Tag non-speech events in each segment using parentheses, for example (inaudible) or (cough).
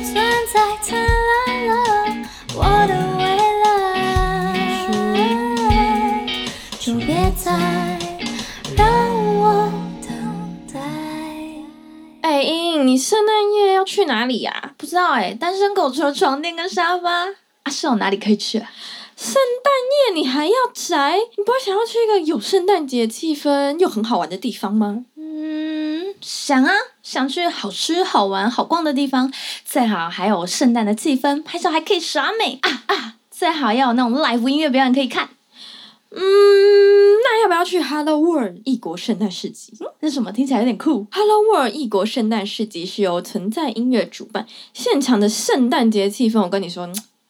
存在灿烂了我的未来，就别再让我等待。哎，英英，你圣诞夜要去哪里呀、不知道哎、单身狗除了床垫跟沙发啊，是有哪里可以去、啊？圣诞夜你还要宅？你不会想要去一个有圣诞节气氛又很好玩的地方吗？嗯，想啊，想去好吃、好玩、好逛的地方，最好还有圣诞的气氛，拍照还可以耍美啊啊！最好要有那种 live 音乐表演可以看。嗯，那要不要去 Hello World 异国圣诞市集？那什么听起来有点酷 Hello World 异国圣诞市集是由存在音乐主办，现场的圣诞节气氛，我跟你说，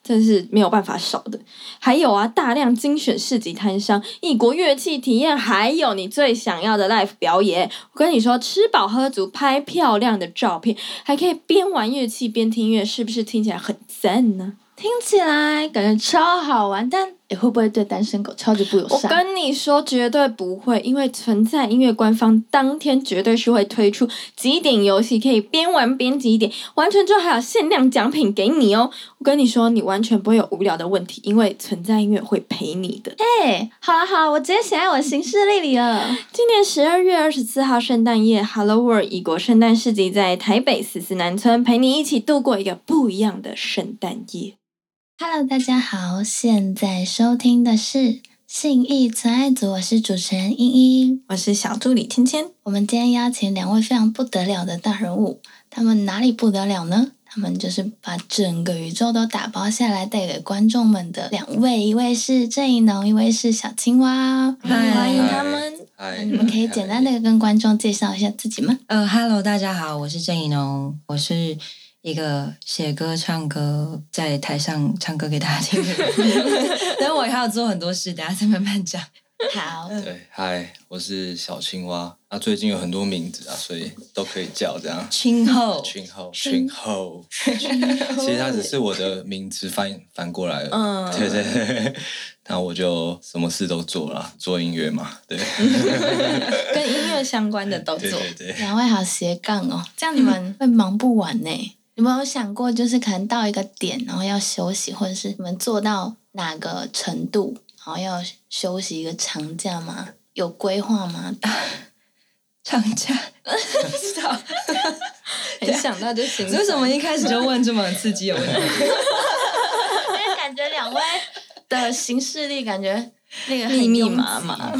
真是没有办法少的。还有啊，大量精选市集摊商、异国乐器体验，还有你最想要的 live 表演。我跟你说，吃饱喝足，拍漂亮的照片，还可以边玩乐器边听音乐，是不是听起来很赞呢？听起来感觉超好玩，但也会不会对单身狗超级不友善我？跟你说，绝对不会，因为存在音乐官方当天绝对是会推出集点游戏，可以边玩边集点，完成之后还有限量奖品给你哦。我跟你说，你完全不会有无聊的问题，因为存在音乐会陪你的。哎、好了好了，我直接写在我的行事历里了。今年十二月二十四号圣诞夜，Hello World 异国圣诞市集在台北四四南村，陪你一起度过一个不一样的圣诞夜。Hello，大家好，现在收听的是信义存爱组，我是主持人茵茵。我是小助理芊芊，我们今天邀请两位非常不得了的大人物，他们哪里不得了呢？他们就是把整个宇宙都打包下来带给观众们的两位，一位是郑怡农，一位是小青蛙。嗨欢迎他们。嗨，你们可以简单的跟观众介绍一下自己吗？呃，Hello，大家好，我是郑怡农，我是一个写歌、唱歌，在台上唱歌给大家听的人。(laughs) 但我还要做很多事，等下再慢慢讲。好，对，嗨，我是小青蛙。那、最近有很多名字啊，所以都可以叫这样。群后，群后，群后，其实它只是我的名字翻翻过来了。嗯对对对，那我就什么事都做了，做音乐嘛，对，跟音乐相关的都做。对对对。两位好斜杠哦，这样你们会忙不完呢。你们有想过，就是可能到一个点，然后要休息，或者是你们做到哪个程度，然后要休息一个长假吗？有规划吗？长假，知道？(laughs) 很想到就行。为什么一开始就问这么刺激的问题？(laughs) 因为感觉两位的行事力感觉那个密密麻麻？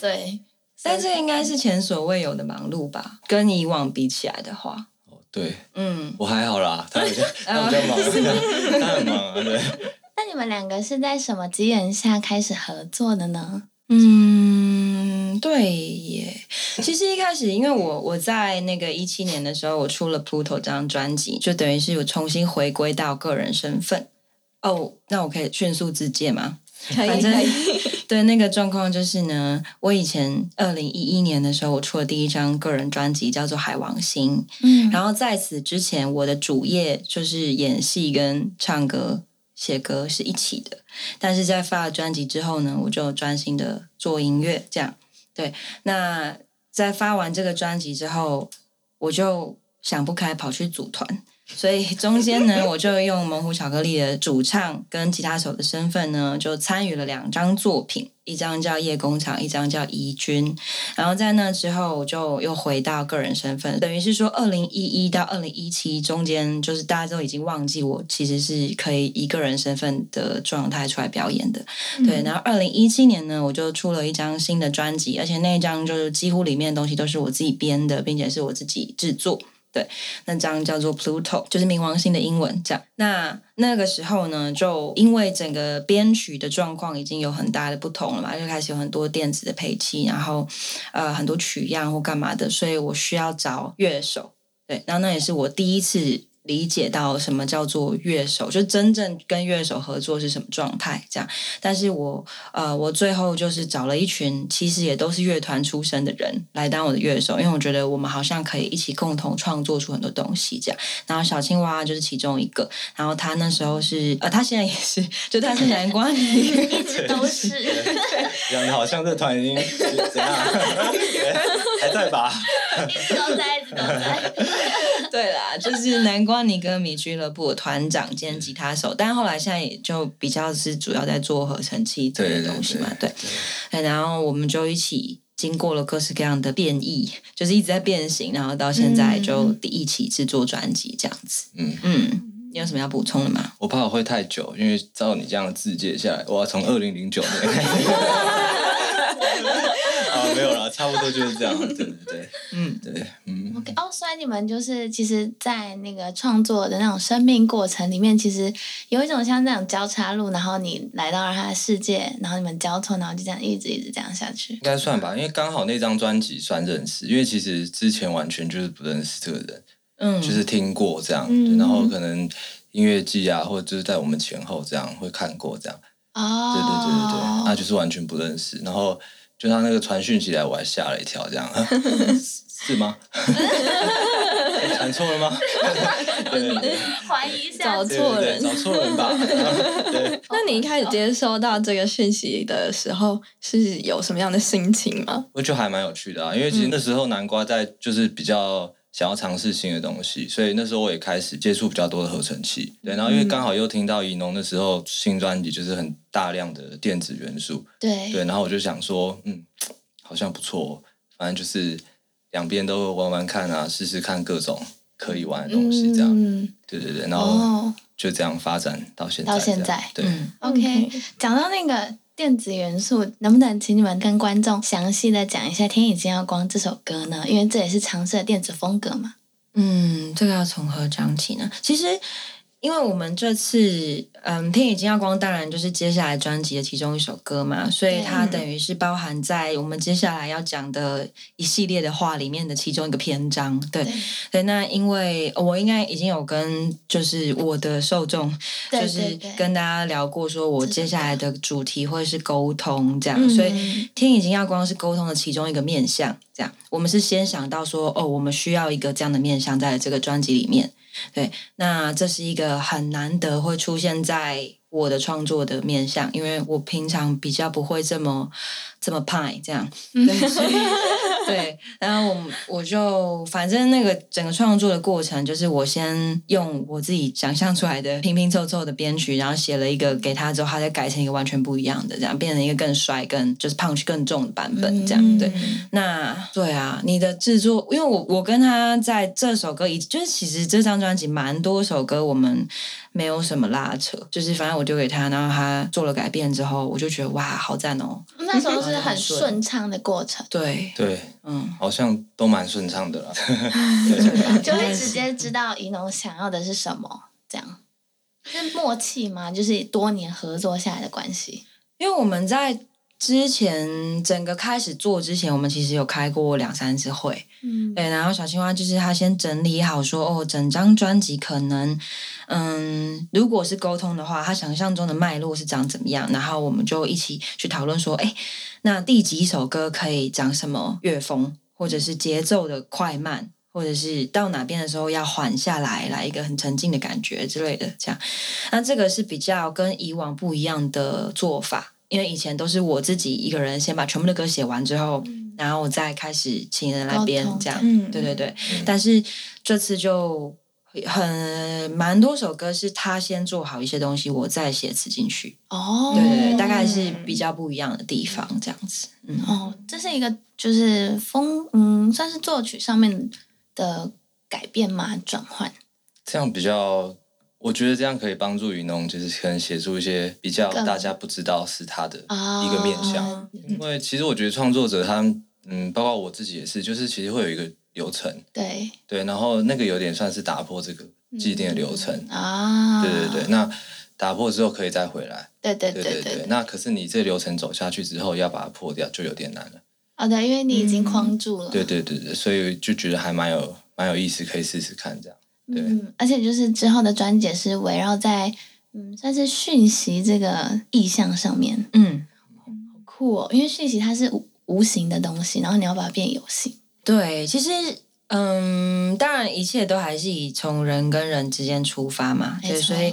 对，但这应该是前所未有的忙碌吧？跟以往比起来的话，哦对嗯，我还好啦，(laughs) 他比较他比较忙，(laughs) 他很忙啊，对。(laughs) 那你们两个是在什么机缘下开始合作的呢？嗯，对耶。其实一开始，因为我我在那个一七年的时候，我出了《Pluto》这张专辑，就等于是我重新回归到个人身份。哦，那我可以迅速自荐吗？反正。(laughs) 对那个状况就是呢，我以前二零一一年的时候，我出了第一张个人专辑，叫做《海王星》。嗯，然后在此之前，我的主业就是演戏跟唱歌、写歌是一起的。但是在发了专辑之后呢，我就专心的做音乐，这样对。那在发完这个专辑之后，我就想不开，跑去组团。所以中间呢，我就用猛虎巧克力的主唱跟吉他手的身份呢，就参与了两张作品，一张叫《夜工厂》，一张叫《宜君》。然后在那之后，我就又回到个人身份，等于是说，二零一一到二零一七中间，就是大家都已经忘记我其实是可以以个人身份的状态出来表演的。对，然后二零一七年呢，我就出了一张新的专辑，而且那一张就是几乎里面的东西都是我自己编的，并且是我自己制作。对，那张叫做 Pluto，就是冥王星的英文。这样，那那个时候呢，就因为整个编曲的状况已经有很大的不同了嘛，就开始有很多电子的配器，然后呃很多取样或干嘛的，所以我需要找乐手。对，然后那也是我第一次理解到什么叫做乐手，就真正跟乐手合作是什么状态这样。但是我呃，我最后就是找了一群其实也都是乐团出身的人来当我的乐手，因为我觉得我们好像可以一起共同创作出很多东西这样。然后小青蛙就是其中一个，然后他那时候是呃，他现在也是，就他是南瓜女，一直都是。讲的好像这团已经怎样，还在吧？一直都在，一直都在。对啦，就是南瓜尼歌迷俱乐部的团长兼吉他手，但后来现在也就比较是主要在做合成器这些东西嘛，对对。对然后我们就一起经过了各式各样的变异，就是一直在变形，然后到现在就一起制作专辑这样子。嗯，嗯，你有什么要补充的吗？我怕我会太久，因为照你这样字界下来，我要从二零零九年开始。(laughs) (laughs) 啊，没有啦，差不多就是这样。对对对，嗯，对，嗯，OK，哦，所以你们就是其实，在那个创作的那种生命过程里面，其实有一种像那种交叉路，然后你来到了他的世界，然后你们交错，然后就这样一直一直这样下去。应。该算吧，因为刚好那张专辑算认识，因为其实之前完全就是不认识这个人，嗯，就是听过这样，嗯然后可能音乐季啊，或者就是在我们前后这样会看过这样，哦，对对对对对，那就是完全不认识，然后就他那个传讯起来，我还吓了一跳，这样 (laughs) 是吗？(laughs) 传错了吗？(laughs) 怀疑一下找错人找错人吧？(laughs) 对，那你一开始接收到这个讯息的时候，是有什么样的心情吗？我觉得还蛮有趣的啊，因为其实那时候南瓜在就是比较想要尝试新的东西，所以那时候我也开始接触比较多的合成器。对，然后因为刚好又听到宜农那时候新专辑就是很大量的电子元素，对对，然后我就想说，嗯，好像不错、哦，反正就是两边都玩玩看啊，试试看各种可以玩的东西，这样。嗯，对对对，然后哦就这样发展到现在到。现在对，嗯 OK，讲到那个电子元素，能不能请你们跟观众详细的讲一下《天已经要光》这首歌呢？因为这也是尝试的电子风格嘛。嗯，这个要从何讲起呢？其实，因为我们这次，嗯，《天已经要光》当然就是接下来专辑的其中一首歌嘛，所以它等于是包含在我们接下来要讲的一系列的话里面的其中一个篇章。对对，那因为我应该已经有跟就是我的受众，就是跟大家聊过，说我接下来的主题会是沟通这样，嗯所以天已经要光是沟通的其中一个面向，这样我们是先想到说，哦，我们需要一个这样的面向在这个专辑里面，对，那这是一个很难得会出现在我的创作的面向，因为我平常比较不会这么这么派这样，对，所以对，然后我我就反正那个整个创作的过程，就是我先用我自己想象出来的拼拼凑凑的编曲，然后写了一个给他之后，他再改成一个完全不一样的，这样变成一个更帅、更就是 punch 更重的版本，这样、对。嗯那对啊，你的制作，因为我我跟他在这首歌，以就是其实这张专辑蛮多首歌我们没有什么拉扯，就是反正我丢给他，然后他做了改变之后，我就觉得哇，好赞哦。那时候是很顺。畅的过程，对，对，嗯，好像都蛮顺畅的啦。(laughs) 就会直接知道怡农想要的是什么，这样。是默契吗？就是多年合作下来的关系。因为我们在之前整个开始做之前，我们其实有开过两三次会，嗯，对，然后小青蛙就是他先整理好说，哦，整张专辑可能，嗯，如果是沟通的话，他想象中的脉络是长怎么样，然后我们就一起去讨论说，哎，那第几首歌可以讲什么乐风，或者是节奏的快慢。或者是到哪边的时候要缓下来，来一个很沉静的感觉之类的，这样。那这个是比较跟以往不一样的做法，因为以前都是我自己一个人先把全部的歌写完之后，然后我再开始请人来编这样。嗯对对对，但是这次就很蛮多首歌是他先做好一些东西，我再写词进去。哦，对对对，大概是比较不一样的地方，这样子。嗯，哦，这是一个就是风，嗯，算是作曲上面的改变嘛，转换。这样比较，我觉得这样可以帮助雨农，就是可能写出一些比较大家不知道是他的啊一个面向。因为其实我觉得创作者他们，嗯，包括我自己也是，就是其实会有一个流程，对对，然后那个有点算是打破这个既定的流程，啊，对对对。那打破之后可以再回来，对对对对对对。那可是你这流程走下去之后，要把它破掉就有点难了。哦，对，因为你已经框住了。对对对对，所以就觉得还蛮有蛮有意思，可以试试看这样。对嗯，而且就是之后的专辑是围绕在嗯，算是讯息这个意象上面，嗯，好酷哦，因为讯息它是无无形的东西，然后你要把它变有形。对，其实。嗯，当然，一切都还是以从人跟人之间出发嘛，对，所以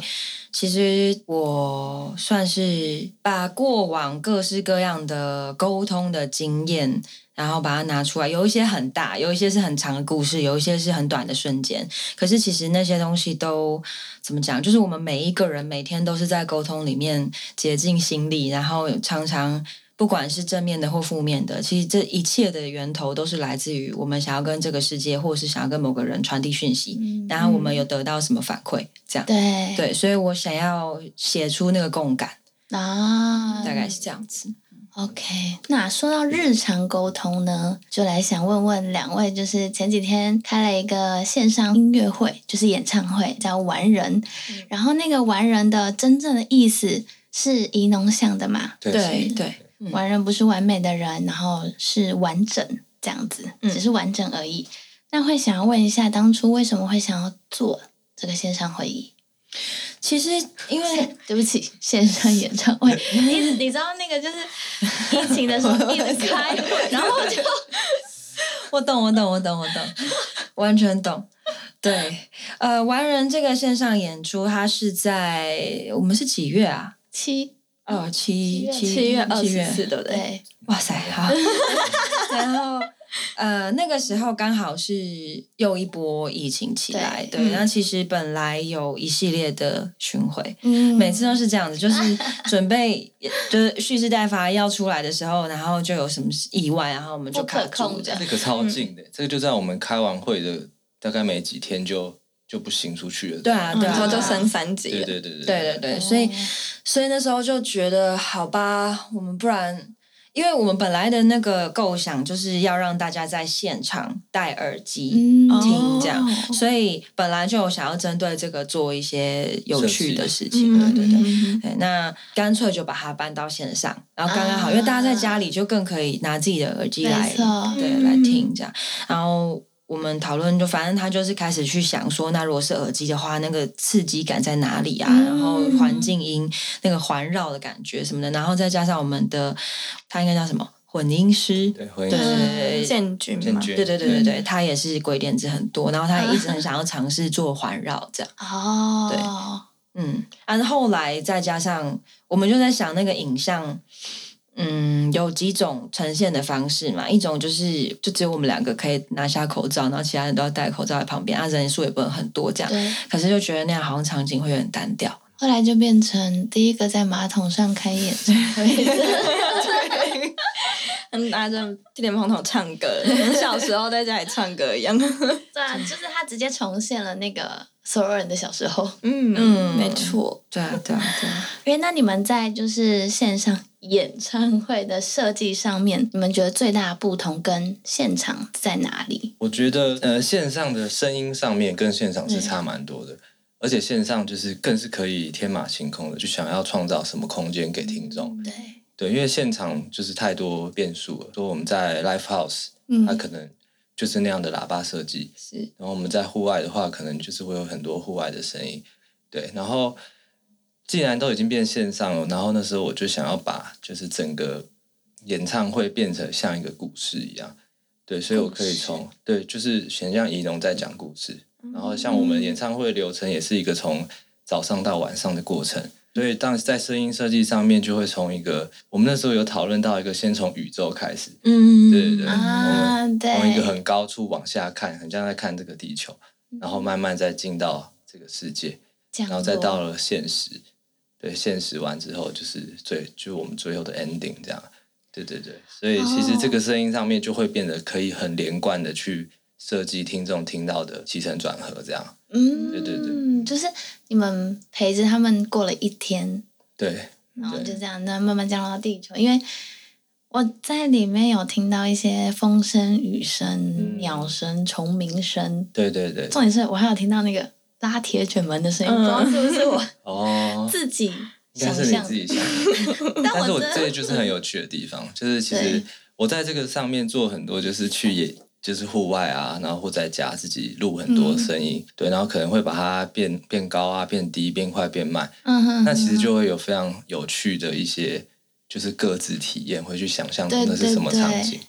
其实我算是把过往各式各样的沟通的经验，然后把它拿出来，有一些很大，有一些是很长的故事，有一些是很短的瞬间。可是其实那些东西都怎么讲？就是我们每一个人每天都是在沟通里面竭尽心力，然后常常不管是正面的或负面的，其实这一切的源头都是来自于我们想要跟这个世界，或是想要跟某个人传递讯息，然后我们有得到什么反馈，这样。对对，所以我想要写出那个共感，啊，大概是这样子。OK，那说到日常沟通呢，就来想问问两位，就是前几天开了一个线上音乐会，就是演唱会，叫“完人”，然后那个“完人”的真正的意思是宜农想的嘛？对对完人不是完美的人，然后是完整这样子，嗯只是完整而已。那会想要问一下，当初为什么会想要做这个线上会议？其实因为 (laughs) 对不起，线上演唱会，一直你知道那个就是疫情的时候一直开，然后就 (laughs) 我懂，我懂，我懂，我懂，完全懂。对，呃，完人这个线上演出，它是在我们是几月啊？七哦，七七七月二七月十四，对不对？对，哇塞，好。(laughs) 然后呃，那个时候刚好是又一波疫情起来，对对。那、其实本来有一系列的巡回，嗯每次都是这样子，就是准备就是蓄势待发要出来的时候，然后就有什么意外，然后我们就不可卡住控的这样这个超近的，这个就在我们开完会的大概没几天就就不行出去了。对啊，对啊，然后就升三级了。对对对对对对对，所以所以那时候就觉得，好吧，我们不然，因为我们本来的那个构想就是要让大家在现场戴耳机嗯听这样，哦所以本来就有想要针对这个做一些有趣的事嗯情，对对对。嗯对，那干脆就把它搬到线上，然后刚刚好，因为大家在家里就更可以拿自己的耳机来，对，来听这样。然后我们讨论，就反正他就是开始去想说，那如果是耳机的话，那个刺激感在哪里啊？然后环境音那个环绕的感觉什么的，然后再加上我们的他应该叫什么混音师，对，混音师对对对建军嘛，对对对对对，他也是鬼点子很多，然后他也一直很想要尝试做环绕这样。哦，对嗯，然后后来再加上，我们就在想那个影像，嗯，有几种呈现的方式嘛。一种就是就只有我们两个可以拿下口罩，然后其他人都要戴口罩在旁边，啊，人数也不能很多这样。对，可是就觉得那样好像场景会有点单调。后来就变成第一个在马桶上开演唱会的，(laughs) 嗯，拿着电电风筒唱歌，跟小时候在家里唱歌一样。(laughs) 对啊，就是他直接重现了那个所有人的小时候。嗯嗯没错。对啊，对啊，对啊。因为那你们在就是线上演唱会的设计上面，你们觉得最大的不同跟现场在哪里？我觉得呃，线上的声音上面跟现场是差蛮多的，而且线上就是更是可以天马行空的，就想要创造什么空间给听众。对，对，因为现场就是太多变数了。说我们在 live house，嗯它可能就是那样的喇叭设计，是然后我们在户外的话，可能就是会有很多户外的声音。对，然后既然都已经变线上了，然后那时候我就想要把就是整个演唱会变成像一个故事一样。对，所以我可以从对，就是很像仪农在讲故事，然后像我们演唱会流程也是一个从早上到晚上的过程。所以当在声音设计上面，就会从一个我们那时候有讨论到一个，先从宇宙开始，嗯，对对对，啊我们对从一个很高处往下看，很像在看这个地球，然后慢慢再进到这个世界，然后再到了现实。对，现实完之后就是最就是我们最后的 ending 这样。对对对，所以其实这个声音上面就会变得可以很连贯的去设计听众听到的起承转合这样。嗯，对对对，就是你们陪着他们过了一天，对，然后就这样，那慢慢降落到地球。因为我在里面有听到一些风声、雨声、嗯鸟声、虫鸣声，对对对，重点是我还有听到那个拉铁卷门的声音，嗯。不知道是不是我 (laughs) 哦，自己应该是你想象。自己想。(laughs) 但但是我这就是很有趣的地方，(laughs) 就是其实我在这个上面做很多，就是去野就是户外啊，然后或在家自己录很多声音，对，然后可能会把它变变高啊、变低、变快、变慢，嗯哼，那其实就会有非常有趣的一些就是各自体验，会去想象对那是什么场景。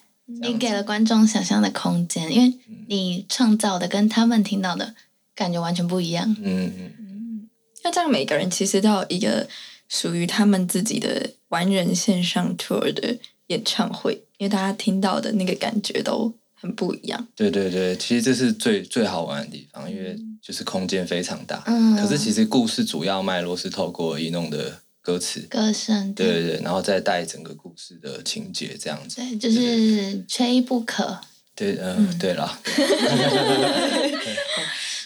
你给了观众想象的空间，因为你创造的跟他们听到的感觉完全不一样。嗯嗯，那这样每个人其实都有一个属于他们自己的完人线上 tour 的演唱会，因为大家听到的那个感觉都很不一样。对对对，其实这是最最好玩的地方，因为就是空间非常大。嗯可是其实故事主要脉络是透过一弄的歌词，歌声，对对对，然后再带整个故事的情节这样子。对，就是缺一不可。对，嗯、对啦，(laughs)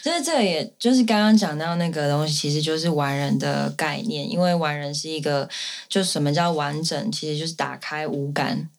就是这，也就是刚刚讲到那个东西，其实就是完人的概念。因为完人是一个，就什么叫完整，其实就是打开五感。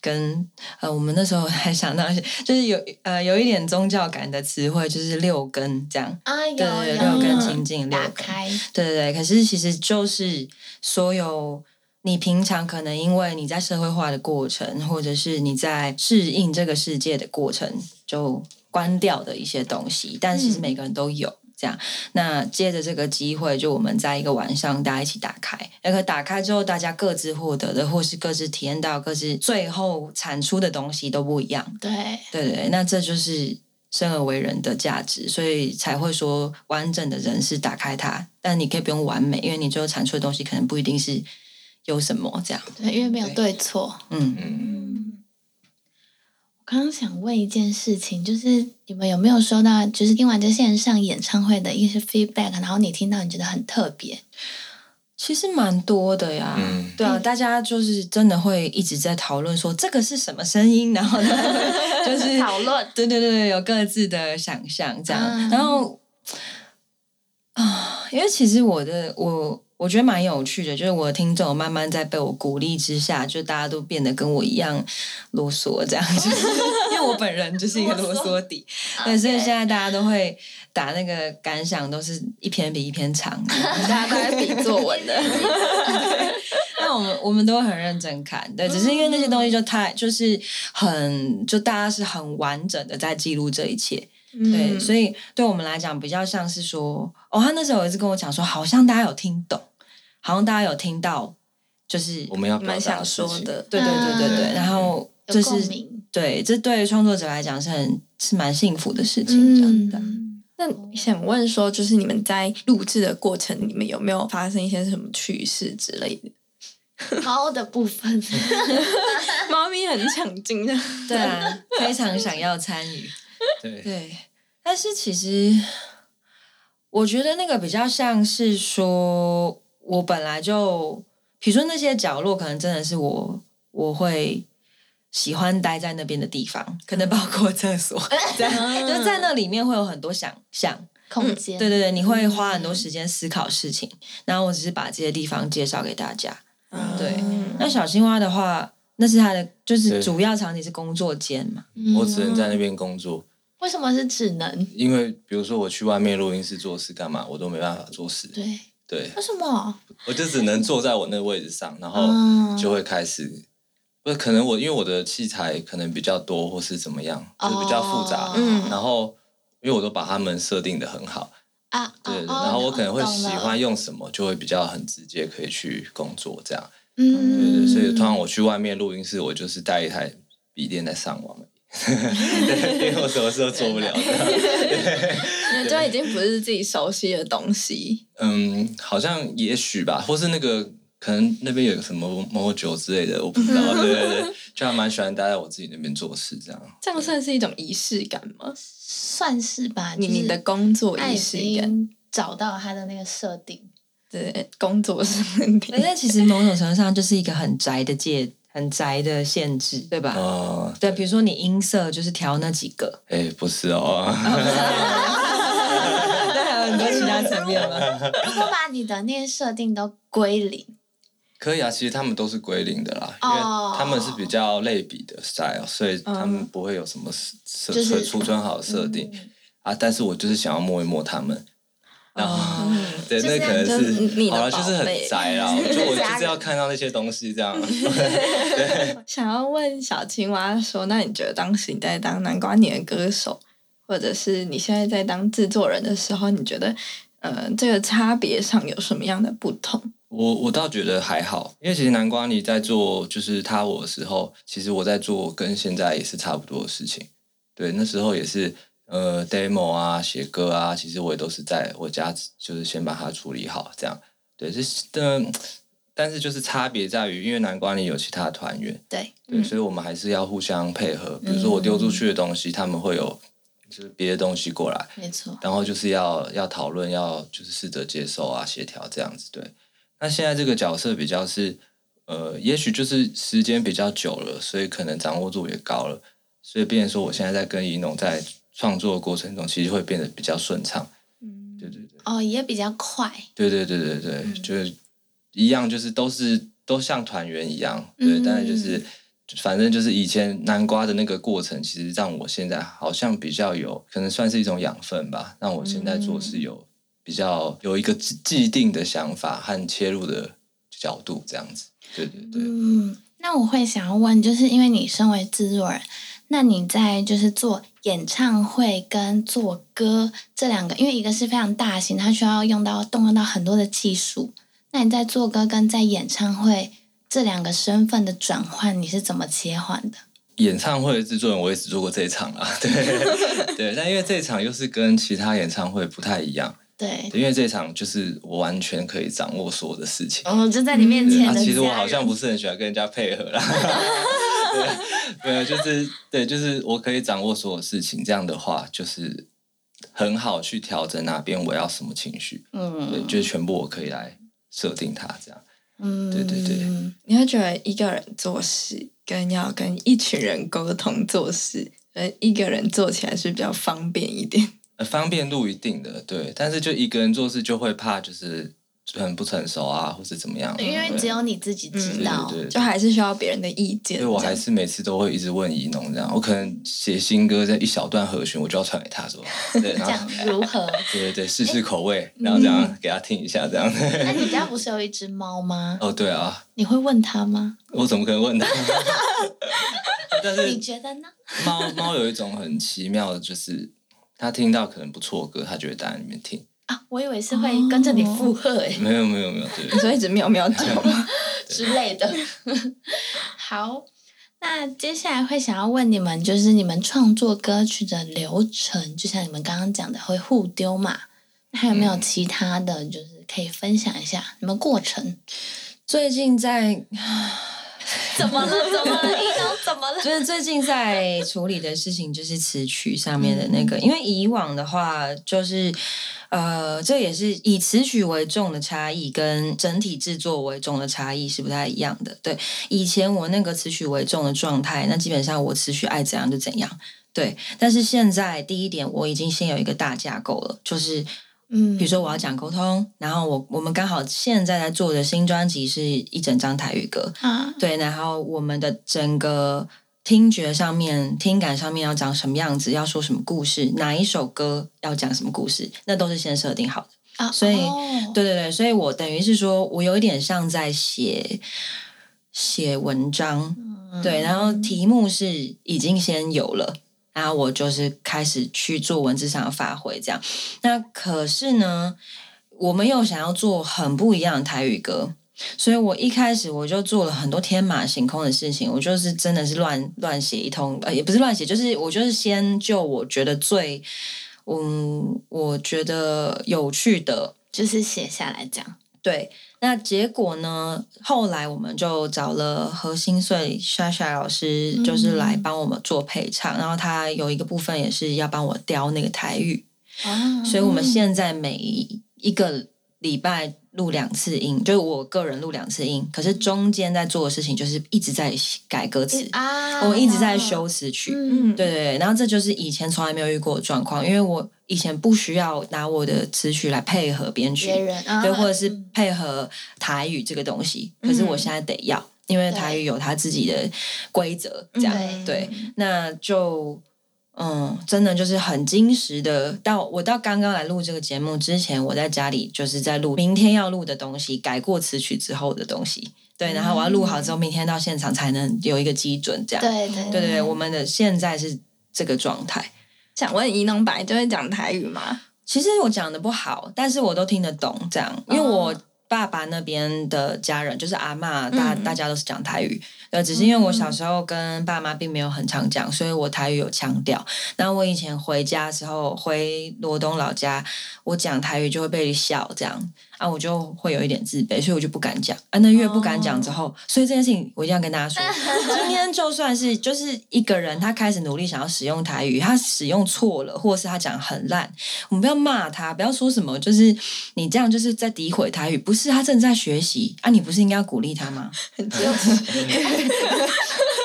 跟呃，我们那时候 (laughs) 还想到一些，就是有呃有一点宗教感的词汇，就是六根这样。对对对，六根清净，六根。打开，对对对，可是其实就是所有你平常可能因为你在社会化的过程，或者是你在适应这个世界的过程，就关掉的一些东西，但其实每个人都有。这样，那借着这个机会，就我们在一个晚上，大家一起打开，那个打开之后，大家各自获得的，或是各自体验到，各自最后产出的东西都不一样。对，对对，那这就是生而为人的价值，所以才会说完整的人是打开它，但你可以不用完美，因为你最后产出的东西可能不一定是有什么这样。对，因为没有对对错。嗯，嗯，我刚刚想问一件事情，就是你们有没有收到，就是听完这线上演唱会的一些 feedback，然后你听到你觉得很特别？其实蛮多的呀。嗯对啊，大家就是真的会一直在讨论说这个是什么声音，然后呢，(laughs) 就是讨论对对对对，有各自的想象这样。啊然后啊，因为其实我的我我觉得蛮有趣的，就是我的听众慢慢在被我鼓励之下，就大家都变得跟我一样啰嗦这样子，(laughs) 因为我本人就是一个啰嗦底，对，所以现在大家都会打那个感想，都是一篇比一篇长。(laughs) 大家都在比作文的，(laughs) 那我们我们都很认真看，对，只是因为那些东西就太就是很就大家是很完整的在记录这一切，对，嗯所以对我们来讲比较像是说，哦，他那时候有一次跟我讲说，好像大家有听懂，好像大家有听到，就是我们要蛮想说的，对对对对对，嗯然后有这是。对，这对创作者来讲是很是蛮幸福的事情，这样的。嗯，那想问说，就是你们在录制的过程，你们有没有发生一些什么趣事之类的？猫的部分，(laughs) 猫咪很抢镜的，对啊，非常想要参与。(laughs) 对，对，但是其实我觉得那个比较像是说，我本来就，比如说那些角落，可能真的是我我会喜欢待在那边的地方，可能包括厕所，(laughs) 这样就在那里面会有很多想象。空间，对对对，你会花很多时间思考事情，然后我只是把这些地方介绍给大家。对嗯那小青蛙的话，那是它的就是主要场景是工作间嘛，嗯我只能在那边工作，为什么是只能？因为比如说我去外面录音室做事干嘛，我都没办法做事。对，对，为什么？我就只能坐在我那个位置上，然后嗯就会开始。不是，可能我因为我的器材可能比较多，或是怎么样，就是比较复杂。哦嗯然后，因为我都把它们设定的很好，啊，对然后我可能会喜欢用什么，就会比较很直接可以去工作这样。对嗯，对，所以通常我去外面录音室，我就是带一台笔电在上网 (laughs) 因为我什么事都做不了。因为这已经不是自己熟悉的东西。嗯，好像也许吧，或是那个可能那边有什么某酒之类的，我不知道。对对对，就还蛮喜欢待在我自己那边做事这样。这样算是一种仪式感吗？算是吧。就是你你的工作仪式感，找到他的那个设定，对工作是 (laughs) 问题其实某种程度上就是一个很宅的界，很宅的限制，对吧？哦，对，比如说你音色就是调那几个，哎，不是哦，(laughs) 那还有很多其他层面吗？如果把你的那些设定都归零，可以啊。其实他们都是归零的啦，因哦为他们是比较类比的 style，所以他们不会有什么设就是设储存好的设定嗯啊。但是我就是想要摸一摸他们。然后，哦，对，那可能是好了，就是很宝贝宅啦。就我就是要 (laughs) 看到那些东西这样。(laughs) 想要问小青蛙说，那你觉得当时你在当南瓜年的歌手，或者是你现在在当制作人的时候，你觉得呃这个差别上有什么样的不同？我我倒觉得还好，因为其实南瓜你在做就是他我的时候，其实我在做跟现在也是差不多的事情。对，那时候也是呃 demo 啊、写歌啊，其实我也都是在我家就是先把它处理好，这样。对，这是的但是就是差别在于，因为南瓜里有其他的团员，对，对，所以我们还是要互相配合。比如说我丢出去的东西，他们会有就是别的东西过来，没错，然后就是要要讨论，要就是试着接受啊，协调这样子。对，那现在这个角色比较是，呃，也许就是时间比较久了，所以可能掌握度也高了，所以变成说我现在在跟怡农在创作过程中，其实会变得比较顺畅。嗯，对对对，哦，也比较快，对对对对对，就是一样，就是都是都像团员一样，对，嗯。但是就是。反正就是以前南瓜的那个过程，其实让我现在好像比较有可能算是一种养分吧，让我现在做事有比较有一个既既定的想法和切入的角度，这样子。对对对，嗯，那我会想要问，就是因为你身为制作人，那你在就是做演唱会跟做歌这两个，因为一个是非常大型，它需要用到动用到很多的技术。那你在做歌跟在演唱会这两个身份的转换，你是怎么切换的？演唱会的制作人我也只做过这一场啊，对 (laughs) 对，但因为这一场又是跟其他演唱会不太一样，对，因为这场就是我完全可以掌握所有的事情。哦，就在你面对啊，前、其实我好像不是很喜欢跟人家配合啦。(laughs) 对，没有，就是对，就是我可以掌握所有事情，这样的话就是很好去调整哪边我要什么情绪，嗯对，嗯就是全部我可以来设定它这样。嗯，对对对你会觉得一个人做事跟要跟一群人沟通做事，呃，一个人做起来是比较方便一点。呃，方便度一定的对，但是就一个人做事就会怕就是很不成熟啊，或是怎么样，因为只有你自己知道。对对，就还是需要别人的意见。所以我还是每次都会一直问怡农这样，我可能写新歌在一小段和弦，我就要传给他说，(laughs) 对，然这后如何？(laughs) 对对对，试试口味，然后这样给他听一下，这样。那你家不是有一 (laughs) 只猫吗？哦，对啊，你会问他吗？我怎么可能问他？但是你是觉得呢？猫猫有一种很奇妙的，就是它听到可能不错的歌，他就会待在里面听。啊，我以为是会跟着你附和诶、没有没有没有，对所以一直喵喵叫吗？(laughs) 之类的。(laughs) 好，那接下来会想要问你们，就是你们创作歌曲的流程，就像你们刚刚讲的会互丢嘛？那还有没有其他的就是可以分享一下你们过程？最近在 (laughs) 怎么了？怎么了？一龙怎么了？(laughs) 就是最近在处理的事情，就是词曲上面的那个，因为以往的话，就是呃，这也是以词曲为重的差异，跟整体制作为重的差异是不太一样的。对，以前我那个词曲为重的状态，那基本上我词曲爱怎样就怎样。对，但是现在第一点，我已经先有一个大架构了，就是嗯。比如说我要讲沟通，然后我我们刚好现在在做的新专辑是一整张台语歌，啊，对，然后我们的整个听觉上面、听感上面要长什么样子，要说什么故事，哪一首歌要讲什么故事，那都是先设定好的。啊，所以哦。对对对，所以我等于是说我有一点像在写写文章，嗯。对，然后题目是已经先有了。然后我就是开始去做文字上的发挥，这样。那可是呢，我们又想要做很不一样的台语歌，所以我一开始我就做了很多天马行空的事情，我就是真的是乱乱写一通，呃，也不是乱写，就是我就是先就我觉得最，嗯，我觉得有趣的，就是写下来这样。对，那结果呢？后来我们就找了何心碎莎莎老师，就是来帮我们做配唱，然后他有一个部分也是要帮我雕那个台语，哦所以我们现在每一个礼拜录两次音，就是我个人录两次音，可是中间在做的事情就是一直在改歌词，啊，我一直在修词曲。嗯，对对对，然后这就是以前从来没有遇过的状况，因为我以前不需要拿我的词曲来配合编曲，别人啊，对，或者是嗯。配合台语这个东西，可是我现在得要，因为台语有它自己的规则，这样对。对，那就嗯，真的就是很精实的。到我到刚刚来录这个节目之前，我在家里就是在录明天要录的东西，改过词曲之后的东西，对，然后我要录好之后，明天到现场才能有一个基准，这样，对对对对对，我们的现在是这个状态。想问怡农白就会讲台语吗？其实我讲的不好，但是我都听得懂，这样，因为我、爸爸那边的家人，就是阿嬷，大大家都是讲台语。呃，只是因为我小时候跟爸妈并没有很常讲，所以我台语有腔调。那我以前回家的时候，回罗东老家，我讲台语就会被笑，这样啊，我就会有一点自卑，所以我就不敢讲啊。那越不敢讲之后，所以这件事情我一定要跟大家说，(laughs) 今天就算是就是一个人，他开始努力想要使用台语，他使用错了，或者是他讲很烂，我们不要骂他，不要说什么，就是你这样就是在诋毁台语，不是他正在学习啊，你不是应该要鼓励他吗？(laughs) (laughs)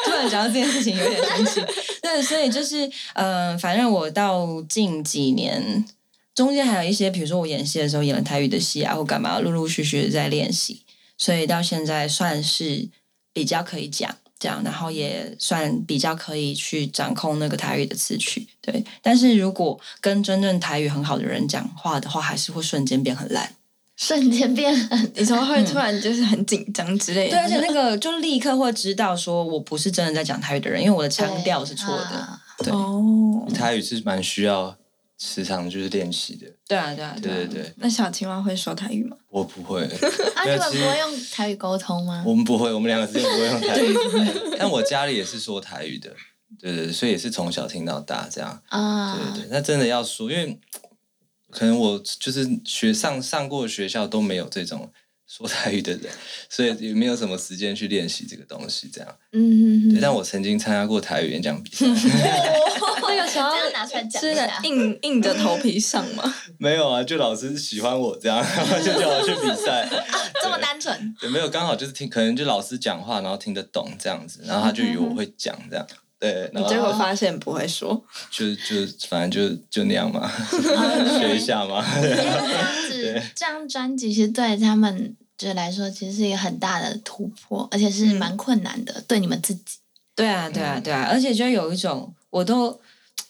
突然讲到这件事情有点生气，对，所以就是呃，反正我到近几年中间还有一些，比如说我演戏的时候演了台语的戏啊，或干嘛，陆陆续续的在练习，所以到现在算是比较可以讲这样，然后也算比较可以去掌控那个台语的词曲，对。但是如果跟真正台语很好的人讲话的话，还是会瞬间变很烂。瞬间变很，你说会突然就是很紧张之类的，对，而且那个就立刻会知道说我不是真的在讲台语的人，因为我的腔调是错的。啊对哦。台语是蛮需要时常就是练习的。对啊，对啊，对啊对对，那小青蛙会说台语吗？我不会，(laughs) 啊，你们不会用台语沟通吗？我们不会，我们两个之间不会用台语。(laughs) 但我家里也是说台语的，对对对，所以也是从小听到大这样。啊，对对对，那真的要说，因为可能我就是学上上过的学校都没有这种说台语的人，所以也没有什么时间去练习这个东西。这样，嗯对，但我曾经参加过台语演讲比赛，(laughs) 那个时候这样拿出来讲是一下硬硬着头皮上吗？(laughs) 没有啊，就老师喜欢我这样，然 (laughs) 后就叫我去比赛。这么单纯，对，没有刚好就是听，可能就老师讲话，然后听得懂这样子，然后他就以为我会讲这样。对，然后结果发现不会说，就就反正就就那样嘛，(laughs) 学一下嘛。因为这样子 (laughs) 这张专辑其实对他们就来说，其实是一个很大的突破，而且是蛮困难的，对你们自己。对啊，对啊，对啊，而且就有一种，我都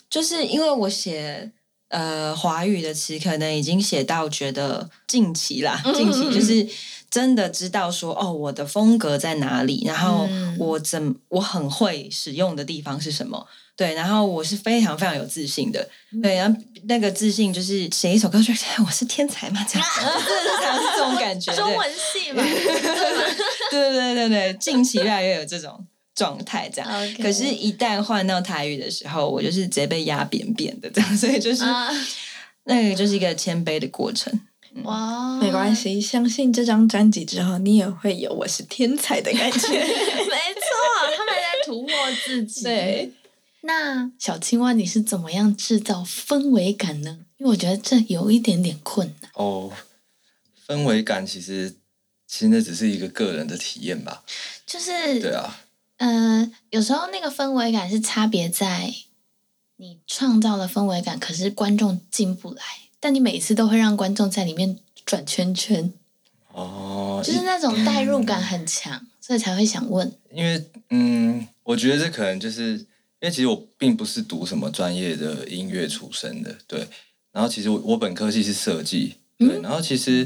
就是因为我写呃华语的词，可能已经写到觉得近期啦，近期就是真的知道说哦，我的风格在哪里，然后嗯。我怎我很会使用的地方是什么。对，然后我是非常非常有自信的，对，然后那个自信就是写一首歌，觉得 (laughs) 我是天才嘛，这样，(laughs) 真的是这种感觉。中文系嘛，(laughs) 对对对对，近期越来越有这种状态，这样。可是，一旦换到台语的时候，我就是直接被压扁扁的这样，(laughs) 所以就是、啊，那个就是一个谦卑的过程。哇，没关系，相信这张专辑之后，你也会有我是天才的感觉。(laughs) (laughs) 没错，他们在突破自己。对，那小青蛙，你是怎么样制造氛围感呢？因为我觉得这有一点点困难。哦，氛围感其实其实那只是一个个人的体验吧。就是，对啊，嗯、有时候那个氛围感是差别在你创造了氛围感，可是观众进不来，但你每次都会让观众在里面转圈圈，哦，就是那种代入感很强，所以才会想问。因为嗯，我觉得这可能就是因为其实我并不是读什么专业的音乐出身的，对。然后其实我我本科系是设计，对。然后其实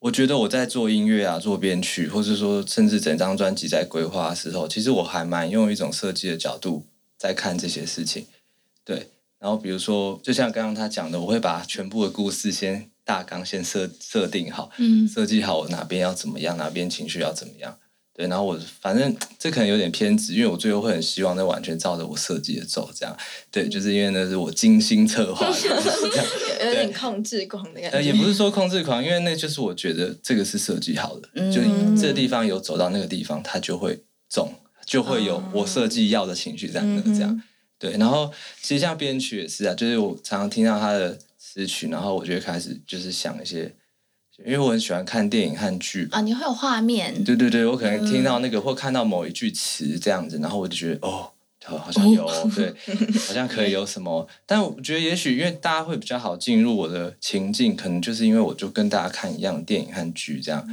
我觉得我在做音乐啊、做编曲，或是说甚至整张专辑在规划的时候，其实我还蛮用一种设计的角度在看这些事情，对。然后比如说，就像刚刚他讲的，我会把全部的故事先大纲先设设定好，嗯设计好我哪边要怎么样，哪边情绪要怎么样。对，然后我反正 (tsk) 这可能有点偏执，因为我最后会很希望那完全照着我设计的走，这样。对，就是因为那是我精心策划的，这样。(laughs) 有点控制狂的感呃，也不是说控制狂，因为那就是我觉得这个是设计好的，就嗯这个地方有走到那个地方，它就会中，就会有我设计要的情绪在那，这样。对，然后其实像编曲也是啊，就是我常常听到他的词曲，然后我就会开始就是想一些，因为我很喜欢看电影和剧啊，你会有画面，对对对，我可能听到那个、或看到某一句词这样子，然后我就觉得哦，好好像有、哦、对，好像可以有什么。但我觉得也许因为大家会比较好进入我的情境，可能就是因为我就跟大家看一样的电影和剧这样，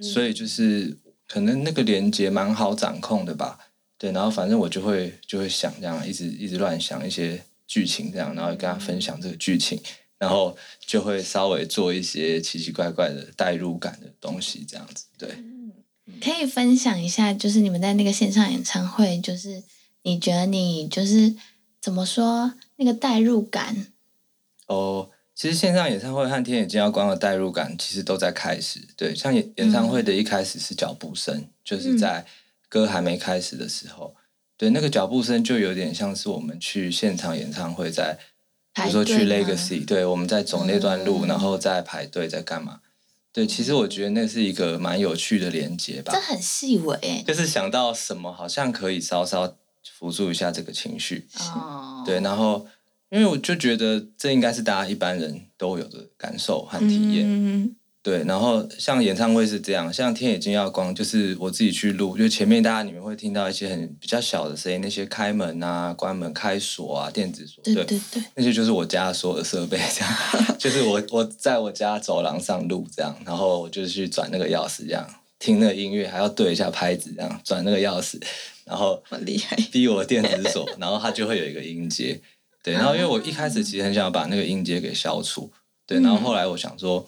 所以就是可能那个连接蛮好掌控的吧。对，然后反正我就会就会想这样，一直一直乱想一些剧情这样，然后跟他分享这个剧情。然后就会稍微做一些奇奇怪怪的代入感的东西，这样子。对，可以分享一下，就是你们在那个线上演唱会，就是你觉得你就是怎么说那个代入感？哦，其其实线上演唱会和天野金耀光的代入感其实都在开始。对，像演演唱会的一开始是脚步声，就是在歌还没开始的时候，对那个脚步声就有点像是我们去现场演唱会在，比如说去 Legacy，对，我们在走那段路，嗯然后再排队在干嘛？对，其实我觉得那是一个蛮有趣的连接吧这，很细微欸就是想到什么好像可以稍稍辅助一下这个情绪。哦，对，然后因为我就觉得这应该是大家一般人都有的感受和体验。嗯对，然后像演唱会是这样，像天野金耀光，就是我自己去录，就前面大家你们会听到一些很比较小的声音，那些开门啊、关门、开锁啊、电子锁，对对对，那些就是我家所有的设备，这样，(laughs) 就是我我在我家走廊上录这样，然后我就去转那个钥匙，这样听那个音乐，还要对一下拍子，这样转那个钥匙，然后好厉害逼我电子锁，然后它就会有一个音阶，对，然后因为我一开始其实很想把那个音阶给消除，对，然后后来我想说，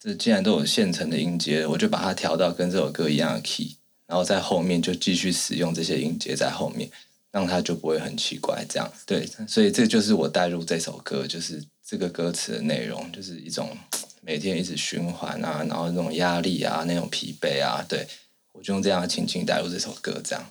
这既然都有现成的音阶，我就把它调到跟这首歌一样的 key，然后在后面就继续使用这些音阶在后面，让它就不会很奇怪，这样对，所以这就是我带入这首歌，就是这个歌词的内容，就是一种每天一直循环啊，然后那种压力啊，那种疲惫啊，对我就用这样的情境带入这首歌，这样。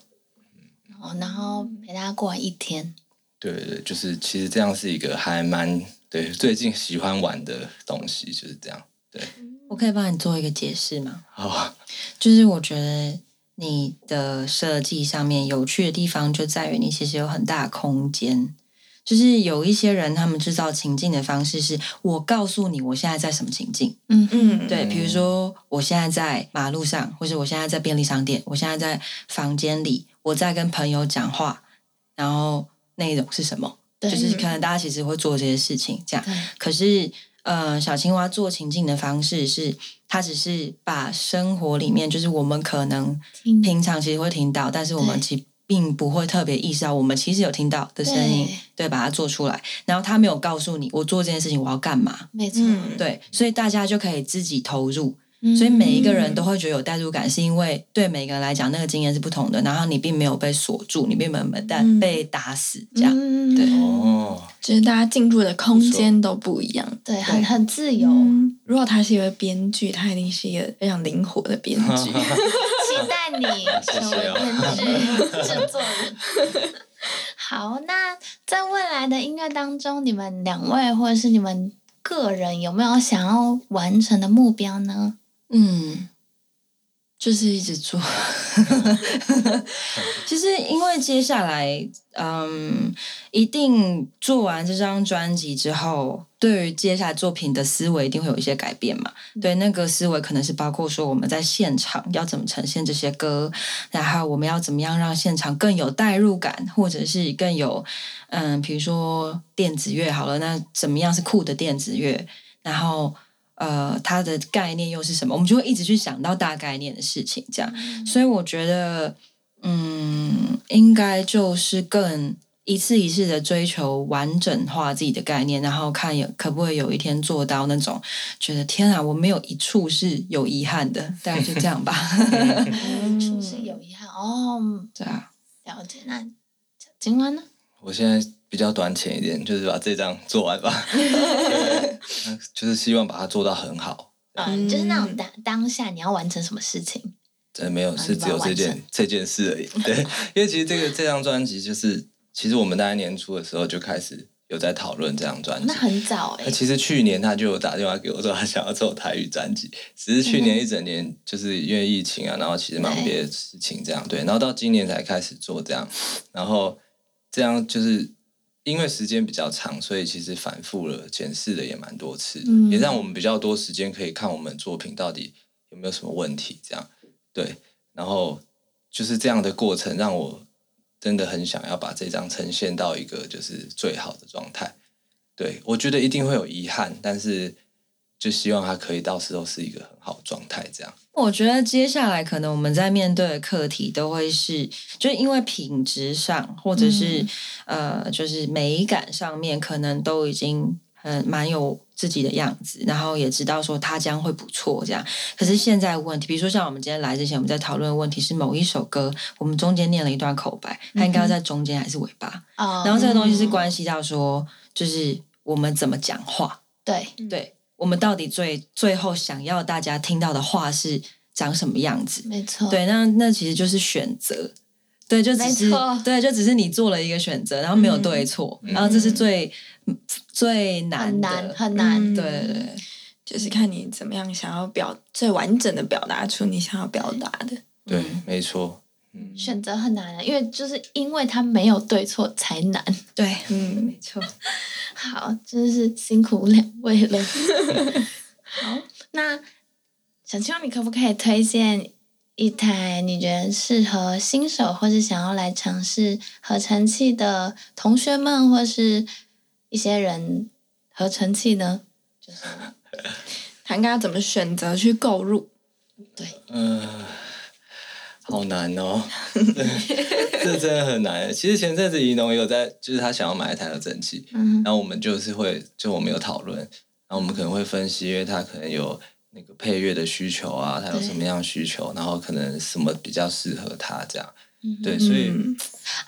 哦，然后陪他过完一天，对对对，就是其实这样是一个还蛮对最近喜欢玩的东西，就是这样。对，我可以帮你做一个解释吗？好，就是我觉得你的设计上面有趣的地方就在于你其实有很大的空间。就是有一些人，他们制造情境的方式是我告诉你我现在在什么情境，嗯嗯，对，比如说我现在在马路上，或者我现在在便利商店，我现在在房间里，我在跟朋友讲话，然后内容是什么？对就是可能大家其实会做这些事情，这样。可是，呃，小青蛙做情境的方式是，它只是把生活里面，就是我们可能平常其实会听到，但是我们其实并不会特别意识到，我们其实有听到的声音对，对，把它做出来。然后他没有告诉你，我做这件事情我要干嘛，没错，嗯对，所以大家就可以自己投入。嗯所以每一个人都会觉得有代入感，是因为对每个人来讲，那个经验是不同的。然后你并没有被锁住，你并没有被打嗯被打死，这样。嗯对哦，就是大家进入的空间都不一样。对，很很自由，嗯，如果他是一个编剧，他一定是一个非常灵活的编剧。(laughs) 期待你成为编剧制作人。(laughs) 好，那在未来的音乐当中，你们两位或者是你们个人有没有想要完成的目标呢？嗯，就是一直做。(laughs) 其实，因为接下来，嗯，一定做完这张专辑之后，对于接下来作品的思维一定会有一些改变嘛。对，那个思维可能是包括说我们在现场要怎么呈现这些歌，然后我们要怎么样让现场更有代入感，或者是更有，嗯，比如说电子乐好了，那怎么样是酷的电子乐？然后呃，它的概念又是什么？我们就会一直去想到大概念的事情，这样。所以我觉得，嗯，应该就是更一次一次的追求完整化自己的概念，然后看有可不可以有一天做到那种觉得天啊，我没有一处是有遗憾的，大概就这样吧。(laughs) (laughs) 嗯，处是有遗憾哦，对啊，了解。那今晚呢？我现在比较短浅一点，就是把这张做完吧。(laughs) 就是希望把它做到很好。(laughs) 嗯，就是那种当当下你要完成什么事情？真没有，啊是只有这件这件事而已。对，因为其实这个这张专辑就是，其实我们大概年初的时候就开始有在讨论这张专辑那。很早哎、那其实去年他就有打电话给我说他想要做台语专辑，只是去年一整年就是因为疫情啊，然后其实忙别的事情这样对，然后到今年才开始做这样，然后这样就是因为时间比较长，所以其实反复了检视的也蛮多次的，嗯也让我们比较多时间可以看我们作品到底有没有什么问题这样对，然后就是这样的过程让我真的很想要把这张呈现到一个就是最好的状态。对，我觉得一定会有遗憾，但是就希望它可以到时候是一个很好的状态，这样。我觉得接下来可能我们在面对的课题都会是，就是因为品质上或者是、呃，就是美感上面，可能都已经很蛮有自己的样子，然后也知道说它将会不错这样。可是现在问题，比如说像我们今天来之前，我们在讨论的问题是某一首歌，我们中间念了一段口白，它应该要在中间还是尾巴？哦然后这个东西是关系到说，就是我们怎么讲话。对，对我们到底最最后想要大家听到的话是长什么样子？没错，对，那那其实就是选择，对，就只是没错对，就只是你做了一个选择，然后没有对错，然后这是最、最难很的，难很难。嗯对对对就是看你怎么样想要表最完整的表达出你想要表达的。对，没错。选择很难的，因为就是因为它没有对错才难。对，嗯，(laughs) 没错。好，真是辛苦两位了。(laughs) 好，那小青蛙，你可不可以推荐一台你觉得适合新手或是想要来尝试合成器的同学们，或是一些人合成器呢？就是 (laughs) 看该怎么选择去购入。对嗯、好难哦，(laughs) 这真的很难。其实前阵子怡农也有在，就是他想要买一台合成器，嗯然后我们就是会，就我们有讨论，然后我们可能会分析，因为他可能有那个配乐的需求啊，他有什么样的需求，然后可能什么比较适合他这样。嗯对，所以嗯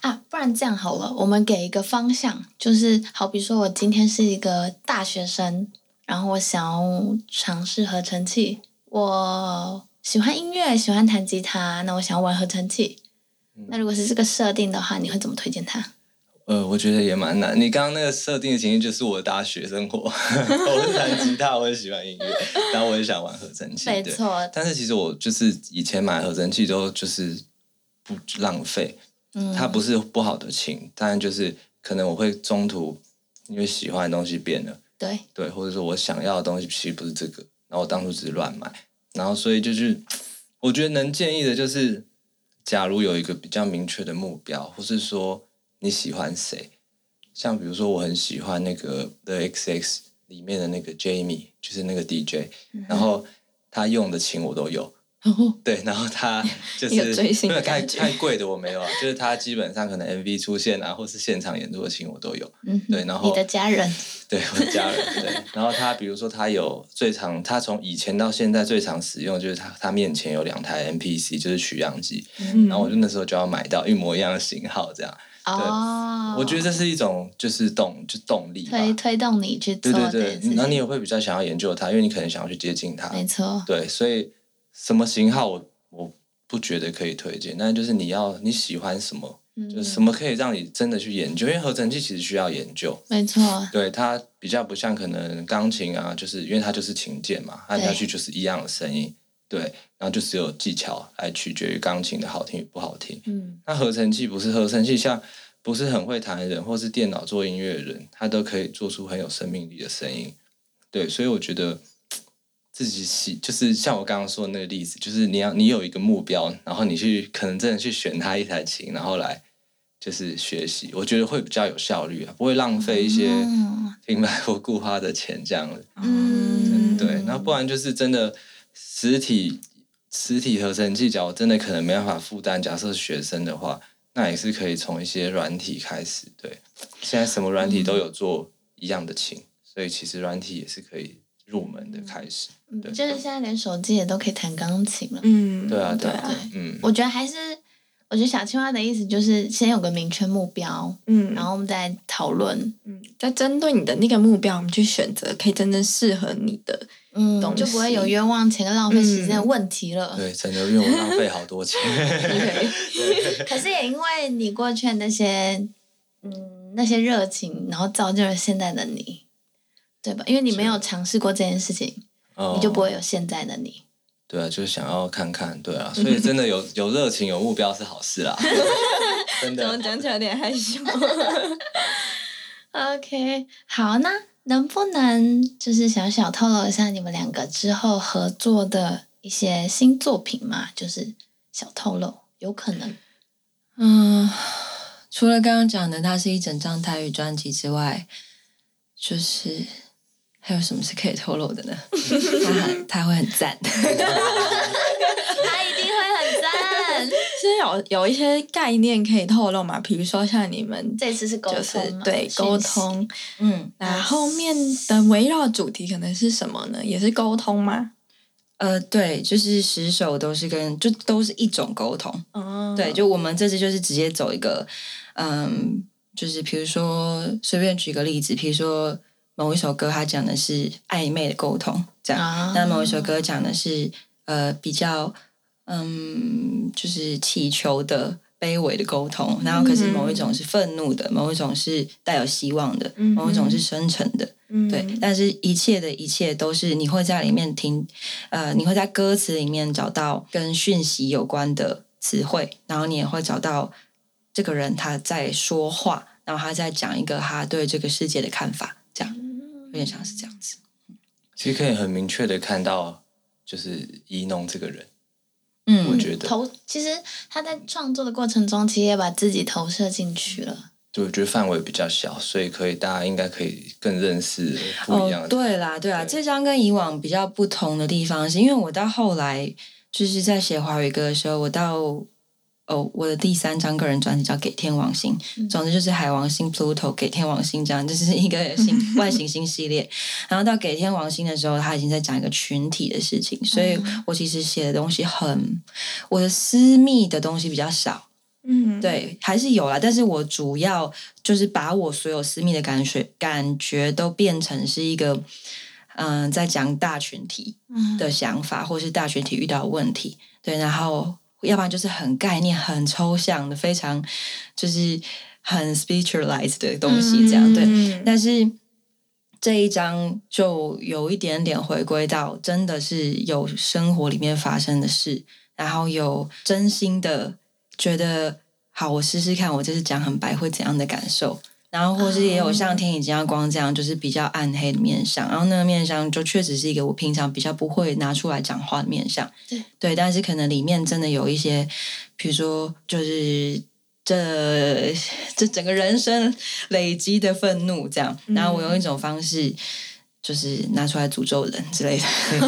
啊，不然这样好了，我们给一个方向，就是好比说我今天是一个大学生，然后我想要尝试合成器，我喜欢音乐，喜欢弹吉他，那我想要玩合成器。那如果是这个设定的话，你会怎么推荐他？呃，我觉得也蛮难。你刚刚那个设定的情境就是我的大学生活，(laughs) 我是弹吉他，我也喜欢音乐，然后我也想玩合成器。没错，但是其实我就是以前买合成器都就是不浪费，嗯，它不是不好的琴，但就是可能我会中途因为喜欢的东西变了，对，对，或者说我想要的东西其实不是这个，然后我当初只是乱买，然后所以就是我觉得能建议的就是，假如有一个比较明确的目标，或是说你喜欢谁，像比如说我很喜欢那个 The XX 里面的那个 Jamie，就是那个 DJ，、然后他用的琴我都有。对，然后他 (laughs) 就是一个追星的没有太太贵的我没有啊，就是他基本上可能 MV 出现啊，或是现场演出的琴我都有。嗯，对然后你的家人，对我的家人，对。(laughs) 然后他比如说他有最常，他从以前到现在最常使用就是他他面前有两台 MPC，就是取样机，嗯然后我就那时候就要买到一模一样的型号，这样。哦，我觉得这是一种就是动就动力吧。推推动你去做对对对然后你也会比较想要研究它，因为你可能想要去接近它。没错，对，所以什么型号我我不觉得可以推荐，但就是你要你喜欢什么，嗯就是什么可以让你真的去研究，因为合成器其实需要研究。没错，对它比较不像可能钢琴啊，就是因为它就是琴键嘛，按下去就是一样的声音，对，然后就只有技巧来取决于钢琴的好听与不好听。嗯，那合成器不是合成器，像不是很会弹的人，或是电脑做音乐的人，他都可以做出很有生命力的声音。对，所以我觉得自己喜，就是像我刚刚说的那个例子，就是你要你有一个目标，然后你去可能真的去选他一台琴，然后来就是学习，我觉得会比较有效率啊，不会浪费一些嗯平白无故花的钱这样子。嗯，对，那不然就是真的实体实体合成器，假如真的可能没办法负担，假设学生的话，那也是可以从一些软体开始。对，现在什么软体都有做一样的琴，所以其实软体也是可以入门的开始。对就是现在连手机也都可以弹钢琴了。嗯，对啊，对对啊，嗯，我觉得还是，我觉得小青蛙的意思就是先有个明确目标，嗯，然后我们再讨论，嗯，再针对你的那个目标，我们去选择可以真正适合你的。嗯就不会有冤枉钱跟浪费时间的问题了。对，真的因为我浪费好多钱。(laughs) 可是也因为你过去的那些，嗯，那些热情，然后造就了现在的你，对吧？因为你没有尝试过这件事情，哦你就不会有现在的你。对啊，就是想要看看，对啊，所以真的有有热情、有目标是好事啦。(laughs) 真怎么的，讲起来有点害羞？OK，好，那能不能就是小小透露一下你们两个之后合作的一些新作品嘛？就是小透露，有可能。嗯，除了刚刚讲的，它是一整张台语专辑之外，就是还有什么是可以透露的呢？他很，他会很赞。他一定会很赞。(laughs) 其实有有一些概念可以透露嘛？比如说像你们这次是沟就是通，对。沟通，嗯，那后面的围绕主题可能是什么呢？也是沟通吗？呃，对，就是十首都是跟就都是一种沟通。哦对，就我们这次就是直接走一个，嗯，就是比如说随便举个例子，比如说某一首歌它讲的是暧昧的沟通，这样。啊。那某一首歌讲的是呃比较嗯，就是祈求的卑微的沟通，然后可是某一种是愤怒的，某一种是带有希望的，嗯。某一种是深沉的，嗯。对。但是一切的一切都是你会在里面听，呃，你会在歌词里面找到跟讯息有关的词汇，然后你也会找到这个人他在说话，然后他在讲一个他对这个世界的看法，这样有点像是这样子。其实可以很明确的看到，就是宜农这个人，嗯我觉得，投其实他在创作的过程中，其实也把自己投射进去了。就我觉得范围比较小，所以可以大家应该可以更认识不一样的。哦。对啦，对啦，对这张跟以往比较不同的地方，是因为我到后来就是在写华语歌的时候，我到哦我的第三张个人专辑叫《给天王星》，总之就是海王星 Pluto 给天王星这样，这是一个星 (laughs) 外行星系列。然后到给天王星的时候，他已经在讲一个群体的事情，所以我其实写的东西很我的私密的东西比较少。嗯，对，还是有啦，但是我主要就是把我所有私密的感觉感觉都变成是一个，嗯、在讲大群体嗯，的想法，或是大群体遇到的问题，对，然后要不然就是很概念、很抽象的，非常就是很 spiritualized 的东西，这样、对。嗯但是这一章就有一点点回归到，真的是有生活里面发生的事，然后有真心的觉得，好，我试试看，我这次讲很白会怎样的感受。然后，或是也有像天已经要光这样，就是比较暗黑的面相。然后那个面相就确实是一个我平常比较不会拿出来讲话的面相。对对，但是可能里面真的有一些，比如说就是这这整个人生累积的愤怒这样。然后我用一种方式，就是拿出来诅咒人之类的，(laughs) 是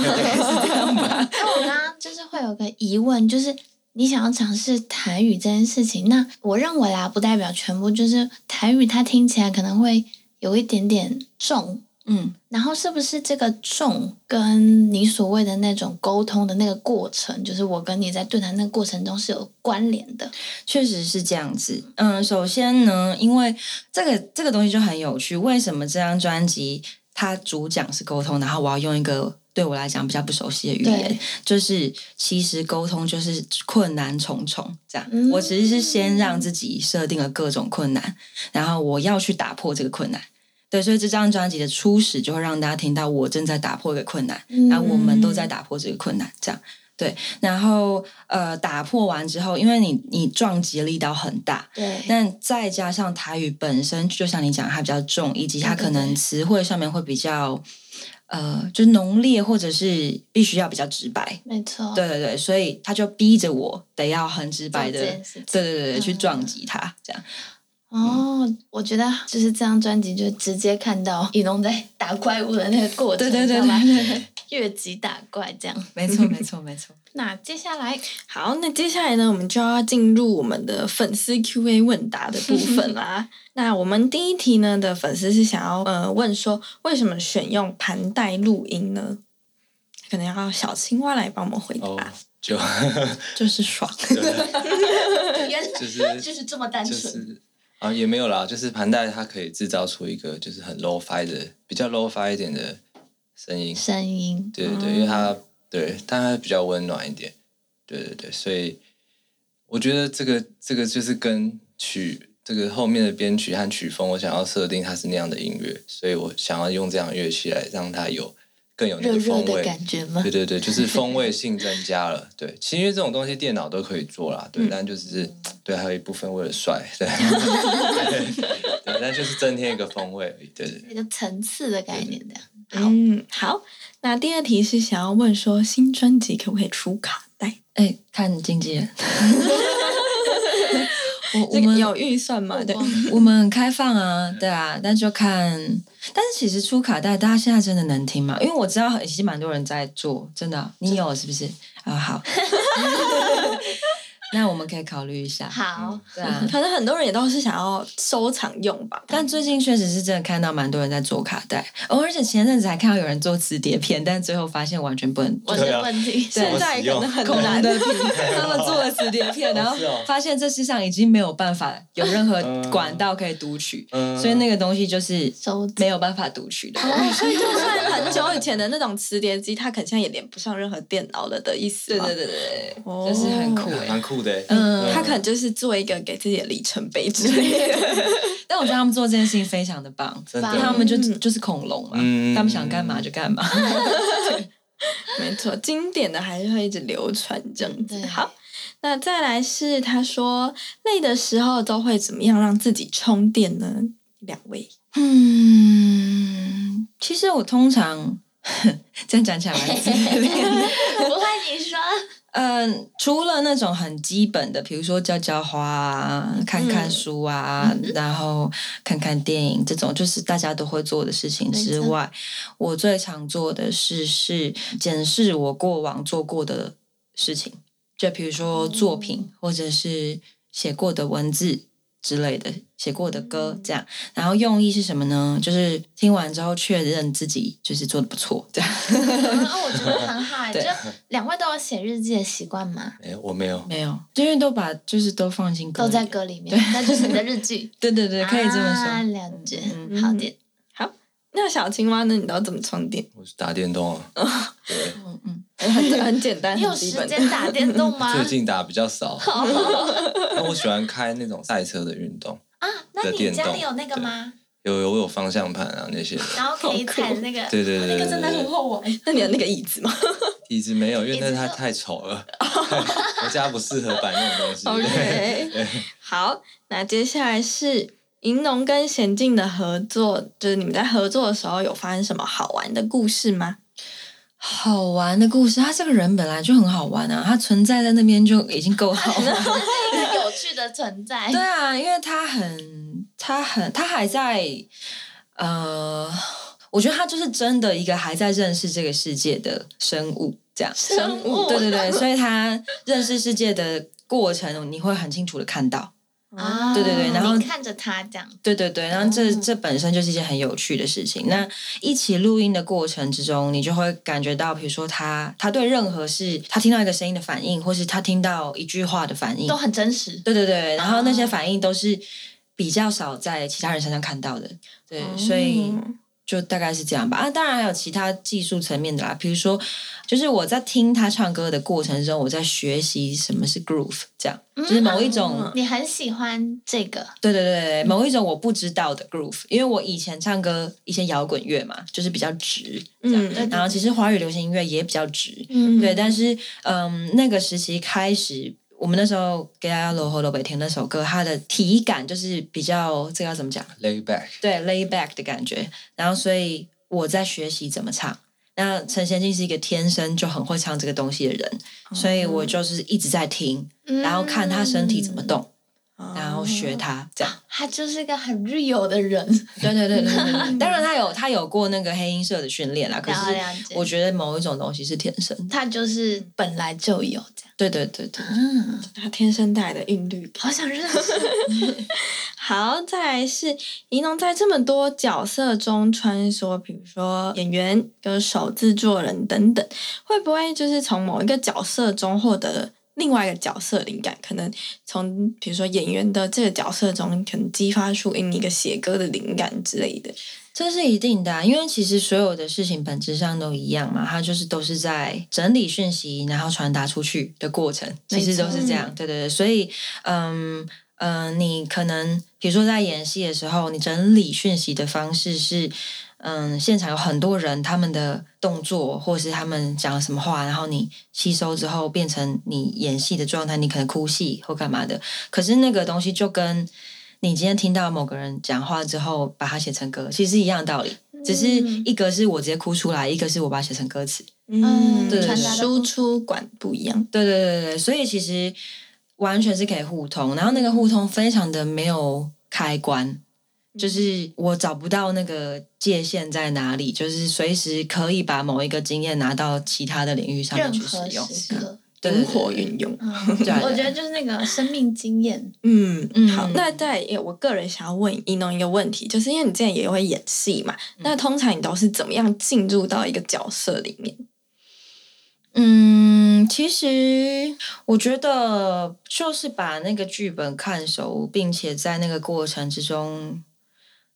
这样吧。(laughs) 那我刚刚就是会有个疑问，就是你想要尝试台语这件事情，那我认为啦，不代表全部，就是台语它听起来可能会有一点点重，嗯，然后是不是这个重跟你所谓的那种沟通的那个过程，就是我跟你在对谈那个过程中是有关联的？确实是这样子。嗯，首先呢，因为这个这个东西就很有趣，为什么这张专辑它主讲是沟通，然后我要用一个对我来讲比较不熟悉的语言，就是其实沟通就是困难重重这样。嗯我其实是先让自己设定了各种困难，然后我要去打破这个困难。对，所以这张专辑的初始就会让大家听到我正在打破一个困难，嗯然后我们都在打破这个困难，这样对。然后呃，打破完之后，因为你你撞击的力道很大，对，但再加上台语本身，就像你讲，它比较重，以及它可能词汇上面会比较呃，就是浓烈，或者是必须要比较直白。没错，对对对，所以他就逼着我得要很直白的对对对对，去嗯撞击他，这样。哦，我觉得就是这张专辑，就直接看到 (laughs) 以农在打怪物的那个过程，对对对，越级打怪这样。没错没错没错。(laughs) 那接下来，好，那接下来呢，我们就要进入我们的粉丝 Q&A 问答的部分啦。(laughs) 那我们第一题呢的粉丝是想要呃问说，为什么选用盘带录音呢？可能要小青蛙来帮我们回答，哦，就 (laughs) 就是爽。原来就是就是这么单就纯，是啊，也没有啦，就是盘带它可以制造出一个就是很 low fi 的比较 low fi 一点的声音，声音，对对对，因为它对，但它比较温暖一点，对对对，所以我觉得这个这个就是跟曲这个后面的编曲和曲风，我想要设定它是那样的音乐，所以我想要用这样的乐器来让它有更有那个风味。感觉吗对？对对，(laughs) 就是风味性增加了。对，其实因为这种东西电脑都可以做啦，对，但就是对，还有一部分为了帅，对，(laughs) 对，对但就是增添一个风味而已。对对对。一个层次的概念这样。好，嗯，好。那第二题是想要问说，新专辑可不可以出卡带？哎，看经纪人。(laughs) 我我们有预算嘛？对，我们很开放啊，对啊，但就看。但是其实出卡带，大家现在真的能听吗？因为我知道其实蛮多人在做，真的啊、你有是不是？啊、好。(laughs) (laughs) 那我们可以考虑一下。好，对啊，(laughs) 可能很多人也都是想要收藏用吧。但最近确实是真的看到蛮多人在做卡带，哦，而且前阵子还看到有人做磁碟片，但最后发现完全不能我的对啊问题。现在可能很难龙的，他们做了磁碟片，然后发现这世上已经没有办法有任何嗯管道可以读取，(laughs) 嗯所以那个东西就是收没有办法读取的。哦，所以就算很久以前的那种磁碟机，它可能现在也连不上任何电脑了的意思吗。对对对对哦，就是很酷哎。蛮酷的欸。嗯他可能就是做一个给自己的里程碑之类的。(laughs) 但我觉得他们做这件事情非常的棒，他，们就就是恐龙嘛，嗯他们想干嘛就干嘛。(laughs) 没错，经典的还是会一直流传这样子。好，那再来是他说累的时候都会怎么样让自己充电呢？两位，嗯，其实我通常 (laughs) 这样讲起来蛮自恋的。不会你说，嗯，除了那种很基本的，比如说浇浇花啊、看看书啊，然后看看电影这种，就是大家都会做的事情之外，我最常做的事是检视我过往做过的事情，就比如说作品、或者是写过的文字之类的，写过的歌这样。然后用意是什么呢？就是听完之后确认自己就是做的不错，这样。(laughs) 哦，我觉得很好就两位都有写日记的习惯吗？没有，我没有，没有，因为都把就是都放进歌里都在歌里面，那就是你的日记。(laughs) 对对对，可以这么啊说。了解，嗯好的。那小青蛙呢？你都怎么充电？我是打电动啊。(laughs) 对，嗯嗯，很 (laughs) 很简单，你有时间打电动吗？(laughs) 最近打比较少。(laughs) 那我喜欢开那种赛车的运动，啊，那你的电动家里有那个吗？有有有方向盘啊那些的。然后可以踩那个，对对对对那个真的很好玩。那你有那个椅子吗椅子没有，因为那它太太丑了，我家不适合摆那种东西。？OK，好，那接下来是银龙跟娴静的合作，就是你们在合作的时候有发生什么好玩的故事吗？好玩的故事，他这个人本来就很好玩啊，他存在在那边就已经够好玩了。一 (laughs) 个有趣的存在对。啊，因为他很，他很，他还在，呃，我觉得他就是真的一个还在认识这个世界的生物，这样。生物对对对，所以他认识世界的过程，你会很清楚的看到。啊，对对对然后你看着他这样，对对对，然后这、这本身就是一件很有趣的事情。那一起录音的过程之中，你就会感觉到，比如说他他对任何事，他听到一个声音的反应，或是他听到一句话的反应都，很真实。对对对，然后那些哦反应都是比较少在其他人身上看到的。对，所以哦就大概是这样吧。啊，当然还有其他技术层面的啦，比如说，就是我在听他唱歌的过程中，我在学习什么是 groove，这样，就是某一种。你很喜欢这个，对对对对，某一种我不知道的 groove，因为我以前唱歌一些摇滚乐嘛，就是比较直，嗯对然后其实华语流行音乐也比较直，嗯对，但是嗯，那个时期开始，我们那时候给大家罗喉罗北听那首歌，它的体感就是比较这个要怎么讲？Lay back，对，lay back 的感觉。然后所以我在学习怎么唱。那陈贤进是一个天生就很会唱这个东西的人，所以我就是一直在听，然后看他身体怎么动，然后学他这样。他就是一个很 real 的人。对对对对 (laughs) 当然他有他有过那个黑音社的训练啦，可了是了解我觉得某一种东西是天生的。他就是本来就有。对对对对，嗯，他天生带来的韵律。好想认识。(laughs) 好，再来是怡农在这么多角色中穿梭，比如说演员、歌手、制作人等等，会不会就是从某一个角色中获得另外一个角色灵感？可能从比如说演员的这个角色中，可能激发出你一个写歌的灵感之类的。这是一定的啊、因为其实所有的事情本质上都一样嘛，它就是都是在整理讯息，然后传达出去的过程，其实都是这样。对对对，所以嗯嗯、呃你可能比如说在演戏的时候，你整理讯息的方式是。嗯，现场有很多人，他们的动作或是他们讲了什么话，然后你吸收之后变成你演戏的状态，你可能哭戏或干嘛的。可是那个东西就跟你今天听到某个人讲话之后，把它写成歌，其实是一样的道理，只是一个是我直接哭出来，一个是我把它写成歌词。嗯对输出管不一样。对对对对对，所以其实完全是可以互通，然后那个互通非常的没有开关，就是我找不到那个界限在哪里，就是随时可以把某一个经验拿到其他的领域上面去使用。时刻，对灵活运用。我觉得就是那个生命经验，嗯嗯。好，那在我个人想要问一弄一个问题，就是因为你之前也会演戏嘛，那通常你都是怎么样进入到一个角色里面？嗯，其实我觉得就是把那个剧本看熟，并且在那个过程之中，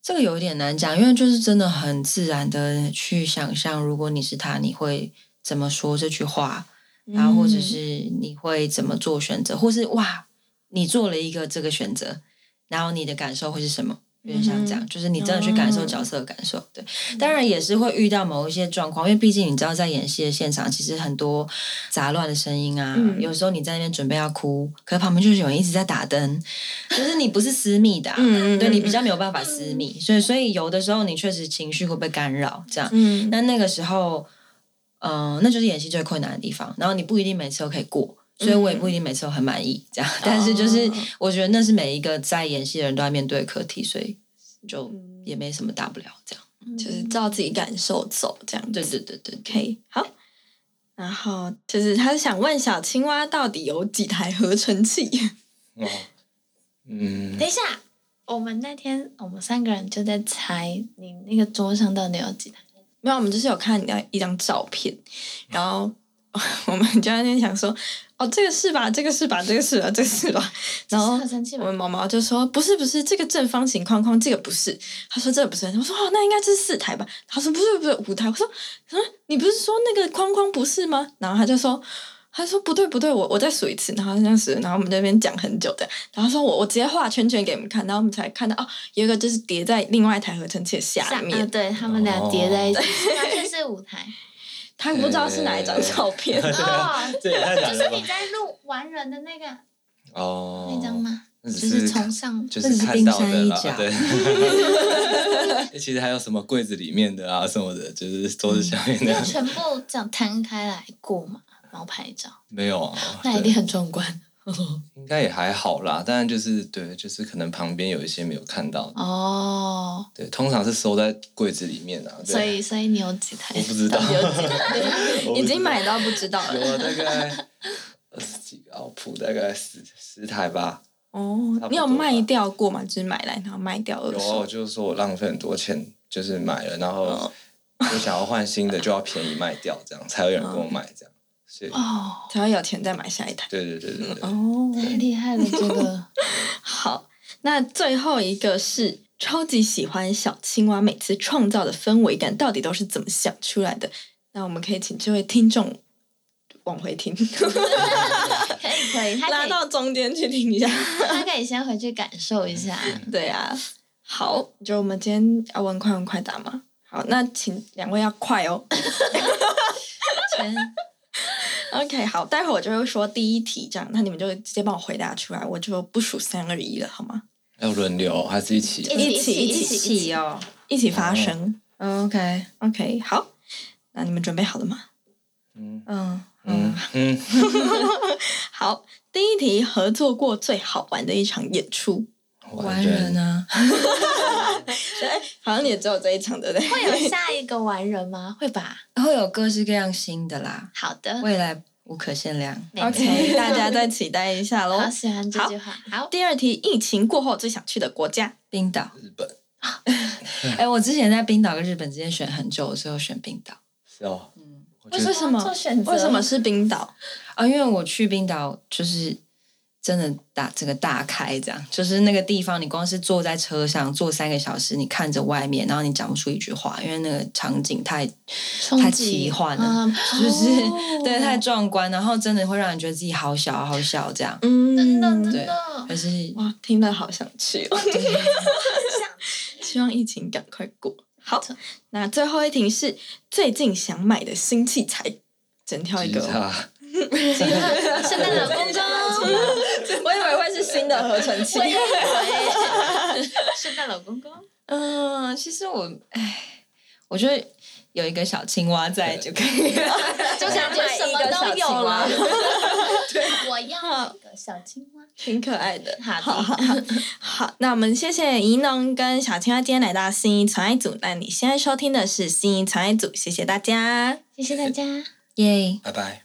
这个有点难讲，因为就是真的很自然的去想象，如果你是他，你会怎么说这句话，然后或者是你会怎么做选择，或是哇，你做了一个这个选择，然后你的感受会是什么？有点像这样，就是你真的去感受角色的感受。对，当然也是会遇到某一些状况，因为毕竟你知道，在演戏的现场，其实很多杂乱的声音啊，嗯。有时候你在那边准备要哭，可是旁边就是有人一直在打灯，就是你不是私密的、啊，嗯嗯对你比较没有办法私密，所以所以有的时候你确实情绪会被干扰，这样。嗯。那那个时候，嗯、那就是演戏最困难的地方。然后你不一定每次都可以过，所以我也不一定每次都很满意。这样，但是就是我觉得那是每一个在演戏的人都要面对的课题，所以就也没什么大不了。这样，就是照自己感受走这样。对对对对可以好。然后就是他想问小青蛙到底有几台合成器？哦，嗯，等一下，我们那天我们三个人就在猜你那个桌上到底有几台。没有，我们就是有看你的一张照片，然后 (laughs) 我们就在那边想说，哦，这个是吧？这个是吧？这个是吧？这个是吧？(laughs) 然后我们毛毛就说不是不是，这个正方形框框这个不是。他说这个不是。我说哦，那应该是四台吧？他说不是不是五台。我说嗯，你不是说那个框框不是吗？然后他就说。他说不对不对，我我再数一次，然后这样子，然后我们那边讲很久的，然后说我我直接画圈圈给你们看，然后我们才看到哦，有一个就是叠在另外一台合成器的下面，啊，对他们俩叠在一起，(laughs) 完全是舞台。他不知道是哪一张照片。哦，(laughs) 就是你？在录完人的那个哦，那张吗？只就是从上就是是看到冰山的啦，一角对。(laughs) 其实还有什么柜子里面的啊什么的，就是桌子下面的，全部这样摊开来过吗？然后拍照，没有啊。(laughs) 那一定很壮观 (laughs) 应该也还好啦，当然就是对，就是可能旁边有一些没有看到的，哦。对，通常是收在柜子里面啊。所以，所以你有几台？我不知道，(laughs) 已经买到不知道有了。有，大概二十几个奥普，大概十十台吧。哦你有卖掉过吗？就是买来然后卖掉二有啊，我。就是说我浪费很多钱，就是买了，然后哦我想要换新的，就要便宜卖掉，这样才有人跟我买这样。所以，哦，才会有钱再买下一台。对对对对对，哦，太厉害了，这个 (laughs) 好，那最后一个是超级喜欢小青蛙每次创造的氛围感，到底都是怎么想出来的？那我们可以请这位听众往回听，可以可以，他可以拉到中间去听一下。他可以先回去感受一下。对啊，好，就我们今天要问快问快答吗？好，那请两位要快哦。(laughs) OK，好，待会我就会说第一题，这样，那你们就直接帮我回答出来，我就不数三二一了，好吗？要轮流还是一起？一起一起一起哦一起发声。，OK，OK，好，那你们准备好了吗？嗯嗯，嗯，(laughs) 好，第一题，合作过最好玩的一场演出，完人啊，(laughs) 哎，好像也只有这一场，对不对？会有下一个完人吗？会吧。会有各式各样新的啦，好的未来无可限量。OK，大家再期待一下喽 (laughs) 好。喜欢这句话。好，第二题，疫情过后最想去的国家，冰岛，日本 (laughs) 哎、我之前在冰岛跟日本之间选很久，我最后选冰岛。是哦，嗯，为什么做选择为什么是冰岛？啊，因为我去冰岛就是真的大整个大开，这样。就是那个地方，你光是坐在车上坐三个小时，你看着外面，然后你讲不出一句话，因为那个场景太太奇幻了，嗯 (laughs) 就是、哦。对太壮观，然后真的会让人觉得自己好小好小这样。嗯，真的真对的，可是哇，听了好想去哦。(laughs) 希望疫情赶快过。好，那最后一题是最近想买的新器材，整跳一个哦。吉他，圣诞老公公，我以为会是新的合成器。(laughs) 圣诞老公公，嗯、其实我哎，我觉得有一个小青蛙在就可以了。(laughs) 就感觉什么都有了。(laughs) 我要一个小青蛙。挺可爱的。好的好好好好，那我们谢谢怡农跟小青蛙今天来到新一传爱组。那你现在收听的是新一传爱组，谢谢大家。谢谢大家。耶、拜拜。